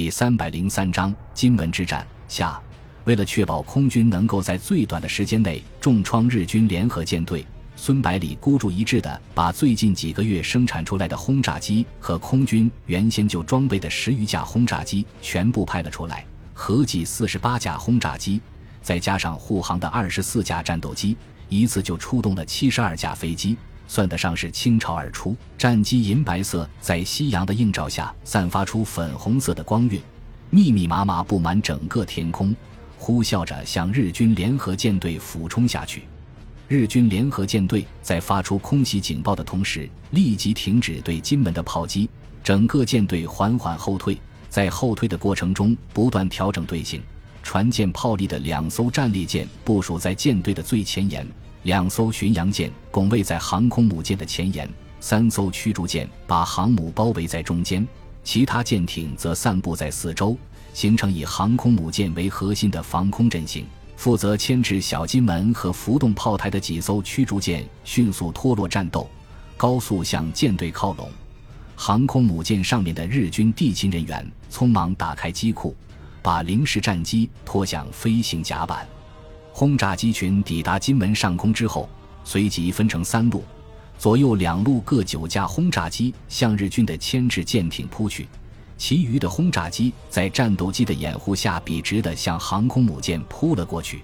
第三百零三章金门之战下，为了确保空军能够在最短的时间内重创日军联合舰队，孙百里孤注一掷地把最近几个月生产出来的轰炸机和空军原先就装备的十余架轰炸机全部派了出来，合计四十八架轰炸机，再加上护航的二十四架战斗机，一次就出动了七十二架飞机。算得上是倾巢而出，战机银白色在夕阳的映照下散发出粉红色的光晕，密密麻麻布满整个天空，呼啸着向日军联合舰队俯冲下去。日军联合舰队在发出空袭警报的同时，立即停止对金门的炮击，整个舰队缓缓后退，在后退的过程中不断调整队形，船舰炮力的两艘战列舰部署在舰队的最前沿。两艘巡洋舰拱卫在航空母舰的前沿，三艘驱逐舰把航母包围在中间，其他舰艇则散布在四周，形成以航空母舰为核心的防空阵型。负责牵制小金门和浮动炮台的几艘驱逐舰迅速脱落战斗，高速向舰队靠拢。航空母舰上面的日军地勤人员匆忙打开机库，把零式战机拖向飞行甲板。轰炸机群抵达金门上空之后，随即分成三路，左右两路各九架轰炸机向日军的牵制舰艇扑去，其余的轰炸机在战斗机的掩护下笔直地向航空母舰扑了过去。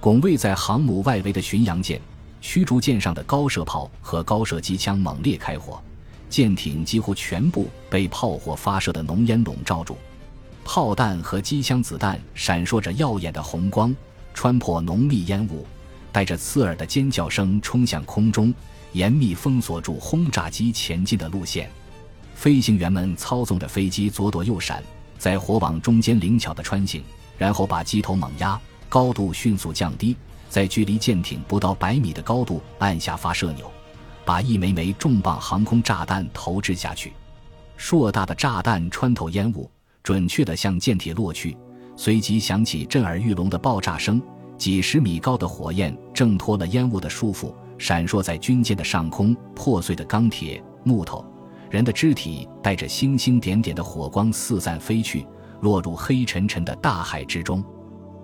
拱卫在航母外围的巡洋舰、驱逐舰上的高射炮和高射机枪猛烈开火，舰艇几乎全部被炮火发射的浓烟笼罩住，炮弹和机枪子弹闪烁着耀眼的红光。穿破浓密烟雾，带着刺耳的尖叫声冲向空中，严密封锁住轰炸机前进的路线。飞行员们操纵着飞机左躲右闪，在火网中间灵巧地穿行，然后把机头猛压，高度迅速降低，在距离舰艇不到百米的高度按下发射钮，把一枚枚重磅航空炸弹投掷下去。硕大的炸弹穿透烟雾，准确地向舰体落去。随即响起震耳欲聋的爆炸声，几十米高的火焰挣脱了烟雾的束缚，闪烁在军舰的上空。破碎的钢铁、木头、人的肢体带着星星点点的火光四散飞去，落入黑沉沉的大海之中。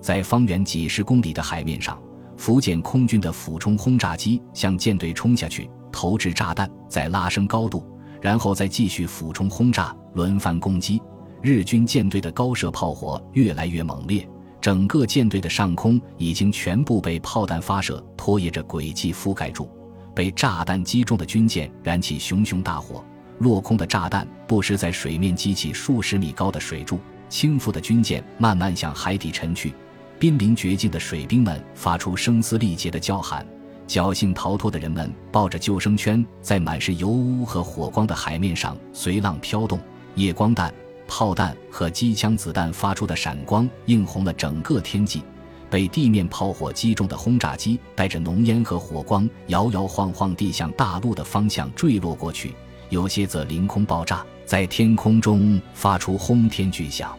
在方圆几十公里的海面上，福建空军的俯冲轰炸机向舰队冲下去，投掷炸弹，再拉升高度，然后再继续俯冲轰炸，轮番攻击。日军舰队的高射炮火越来越猛烈，整个舰队的上空已经全部被炮弹发射拖曳着轨迹覆盖住。被炸弹击中的军舰燃起熊熊大火，落空的炸弹不时在水面激起数十米高的水柱。倾覆的军舰慢慢向海底沉去，濒临绝境的水兵们发出声嘶力竭的叫喊，侥幸逃脱的人们抱着救生圈，在满是油污和火光的海面上随浪飘动。夜光弹。炮弹和机枪子弹发出的闪光映红了整个天际，被地面炮火击中的轰炸机带着浓烟和火光，摇摇晃晃地向大陆的方向坠落过去。有些则凌空爆炸，在天空中发出轰天巨响，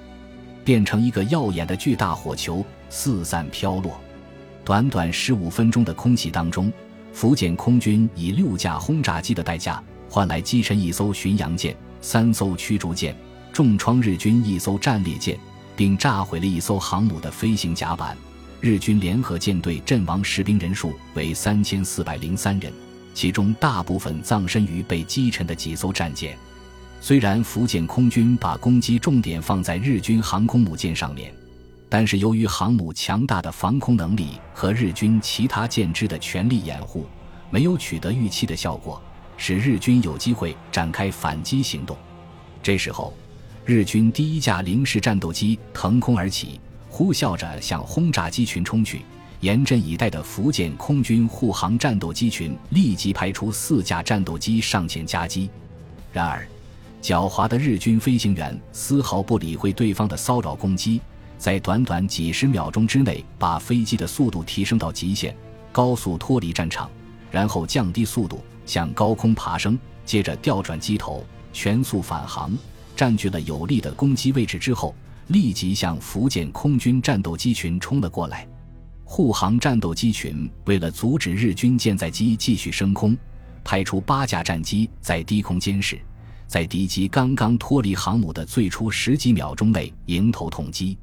变成一个耀眼的巨大火球四散飘落。短短十五分钟的空袭当中，福建空军以六架轰炸机的代价，换来击沉一艘巡洋舰、三艘驱逐舰。重创日军一艘战列舰，并炸毁了一艘航母的飞行甲板。日军联合舰队阵亡士兵人数为三千四百零三人，其中大部分葬身于被击沉的几艘战舰。虽然福建空军把攻击重点放在日军航空母舰上面，但是由于航母强大的防空能力和日军其他舰只的全力掩护，没有取得预期的效果，使日军有机会展开反击行动。这时候。日军第一架零式战斗机腾空而起，呼啸着向轰炸机群冲去。严阵以待的福建空军护航战斗机群立即派出四架战斗机上前夹击。然而，狡猾的日军飞行员丝毫不理会对方的骚扰攻击，在短短几十秒钟之内，把飞机的速度提升到极限，高速脱离战场，然后降低速度向高空爬升，接着调转机头，全速返航。占据了有利的攻击位置之后，立即向福建空军战斗机群冲了过来。护航战斗机群为了阻止日军舰载机继续升空，派出八架战机在低空监视，在敌机刚刚脱离航母的最初十几秒钟内迎头痛击。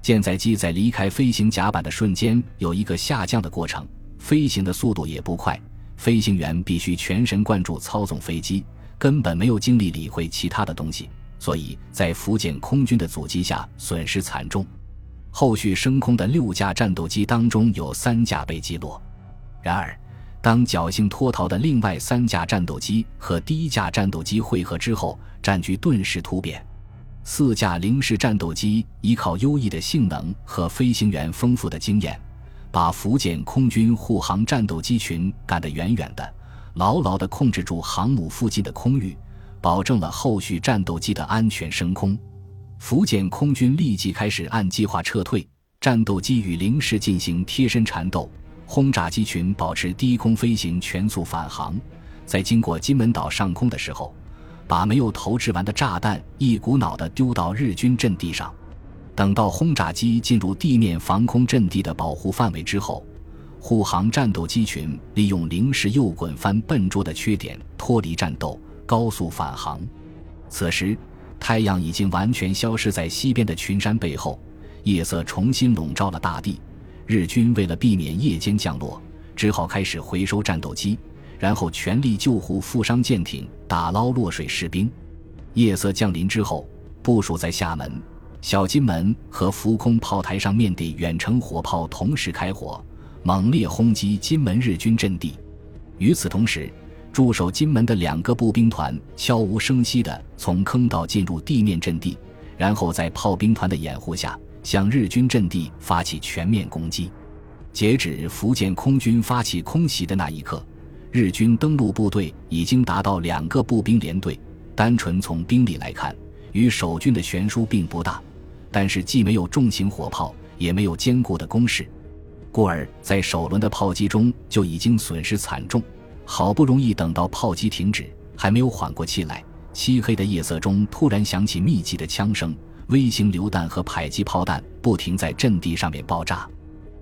舰载机在离开飞行甲板的瞬间有一个下降的过程，飞行的速度也不快，飞行员必须全神贯注操纵飞机，根本没有精力理会其他的东西，所以在福建空军的阻击下损失惨重。后续升空的六架战斗机当中有三架被击落。然而，当侥幸脱逃的另外三架战斗机和第一架战斗机汇合之后，战局顿时突变。四架零式战斗机依靠优异的性能和飞行员丰富的经验，把福建空军护航战斗机群赶得远远的，牢牢地控制住航母附近的空域，保证了后续战斗机的安全升空。福建空军立即开始按计划撤退，战斗机与零式进行贴身缠斗，轰炸机群保持低空飞行，全速返航。在经过金门岛上空的时候。把没有投掷完的炸弹一股脑地丢到日军阵地上，等到轰炸机进入地面防空阵地的保护范围之后，护航战斗机群利用零式右滚翻笨拙的缺点脱离战斗，高速返航。此时，太阳已经完全消失在西边的群山背后，夜色重新笼罩了大地。日军为了避免夜间降落，只好开始回收战斗机。然后全力救护负伤舰艇，打捞落水士兵。夜色降临之后，部署在厦门、小金门和浮空炮台上面的远程火炮同时开火，猛烈轰击金门日军阵地。与此同时，驻守金门的两个步兵团悄无声息地从坑道进入地面阵地，然后在炮兵团的掩护下向日军阵地发起全面攻击。截止福建空军发起空袭的那一刻。日军登陆部队已经达到两个步兵连队，单纯从兵力来看，与守军的悬殊并不大。但是既没有重型火炮，也没有坚固的工事，故而在首轮的炮击中就已经损失惨重。好不容易等到炮击停止，还没有缓过气来，漆黑的夜色中突然响起密集的枪声，微型榴弹和迫击炮弹不停在阵地上面爆炸，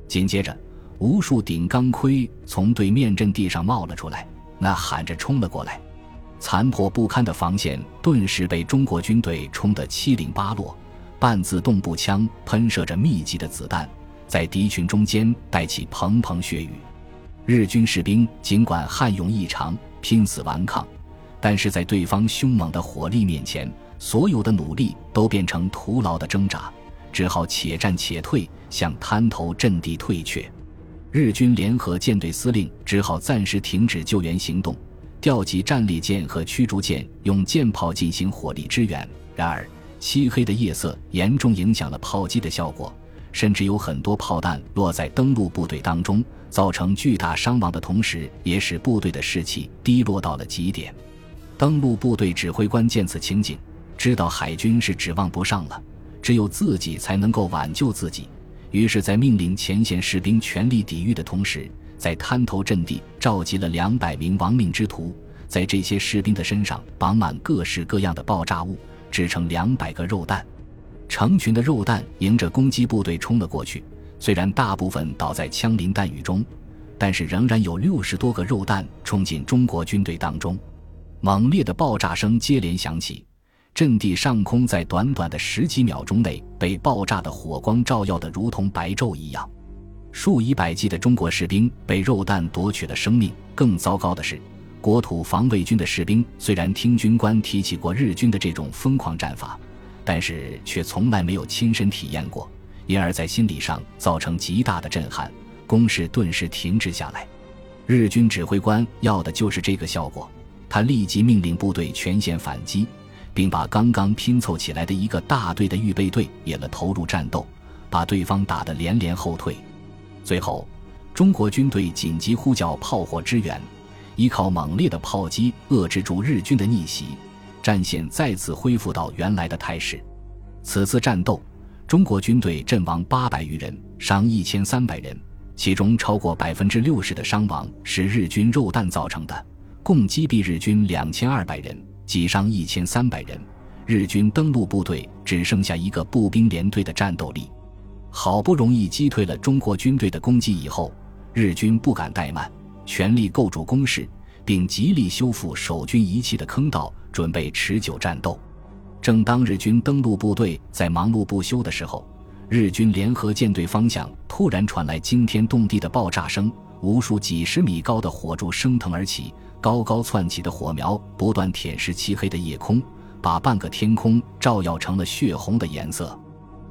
紧接着。无数顶钢盔从对面阵地上冒了出来，呐喊着冲了过来。残破不堪的防线顿时被中国军队冲得七零八落。半自动步枪喷射着密集的子弹，在敌群中间带起蓬蓬血雨。日军士兵尽管悍勇异常，拼死顽抗，但是在对方凶猛的火力面前，所有的努力都变成徒劳的挣扎，只好且战且退，向滩头阵地退却。日军联合舰队司令只好暂时停止救援行动，调集战列舰和驱逐舰用舰炮进行火力支援。然而，漆黑的夜色严重影响了炮击的效果，甚至有很多炮弹落在登陆部队当中，造成巨大伤亡的同时，也使部队的士气低落到了极点。登陆部队指挥官见此情景，知道海军是指望不上了，只有自己才能够挽救自己。于是，在命令前线士兵全力抵御的同时，在滩头阵地召集了两百名亡命之徒，在这些士兵的身上绑满各式各样的爆炸物，制成两百个肉弹。成群的肉弹迎着攻击部队冲了过去，虽然大部分倒在枪林弹雨中，但是仍然有六十多个肉弹冲进中国军队当中。猛烈的爆炸声接连响起。阵地上空在短短的十几秒钟内被爆炸的火光照耀得如同白昼一样，数以百计的中国士兵被肉弹夺取了生命。更糟糕的是，国土防卫军的士兵虽然听军官提起过日军的这种疯狂战法，但是却从来没有亲身体验过，因而，在心理上造成极大的震撼，攻势顿时停滞下来。日军指挥官要的就是这个效果，他立即命令部队全线反击。并把刚刚拼凑起来的一个大队的预备队也了投入战斗，把对方打得连连后退。最后，中国军队紧急呼叫炮火支援，依靠猛烈的炮击遏制住日军的逆袭，战线再次恢复到原来的态势。此次战斗，中国军队阵亡八百余人，伤一千三百人，其中超过百分之六十的伤亡是日军肉弹造成的，共击毙日军两千二百人。击伤一千三百人，日军登陆部队只剩下一个步兵连队的战斗力。好不容易击退了中国军队的攻击以后，日军不敢怠慢，全力构筑工事，并极力修复守军遗弃的坑道，准备持久战斗。正当日军登陆部队在忙碌不休的时候，日军联合舰队方向突然传来惊天动地的爆炸声，无数几十米高的火柱升腾而起，高高窜起的火苗不断舔舐漆黑的夜空，把半个天空照耀成了血红的颜色。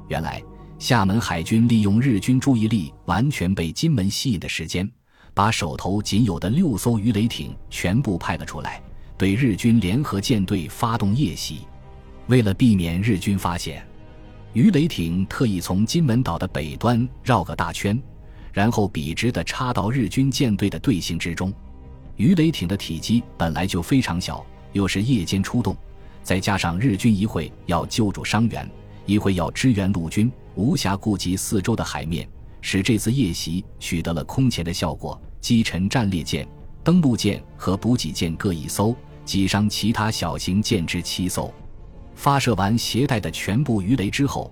原来，厦门海军利用日军注意力完全被金门吸引的时间，把手头仅有的六艘鱼雷艇全部派了出来，对日军联合舰队发动夜袭。为了避免日军发现，鱼雷艇特意从金门岛的北端绕个大圈，然后笔直地插到日军舰队的队形之中。鱼雷艇的体积本来就非常小，又是夜间出动，再加上日军一会要救助伤员，一会要支援陆军，无暇顾及四周的海面，使这次夜袭取得了空前的效果，击沉战列舰、登陆舰和补给舰各一艘，击伤其他小型舰只七艘。发射完携带的全部鱼雷之后，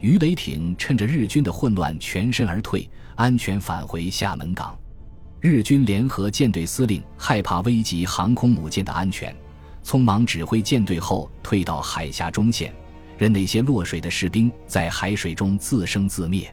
鱼雷艇趁着日军的混乱全身而退，安全返回厦门港。日军联合舰队司令害怕危及航空母舰的安全，匆忙指挥舰队后退到海峡中线，任那些落水的士兵在海水中自生自灭。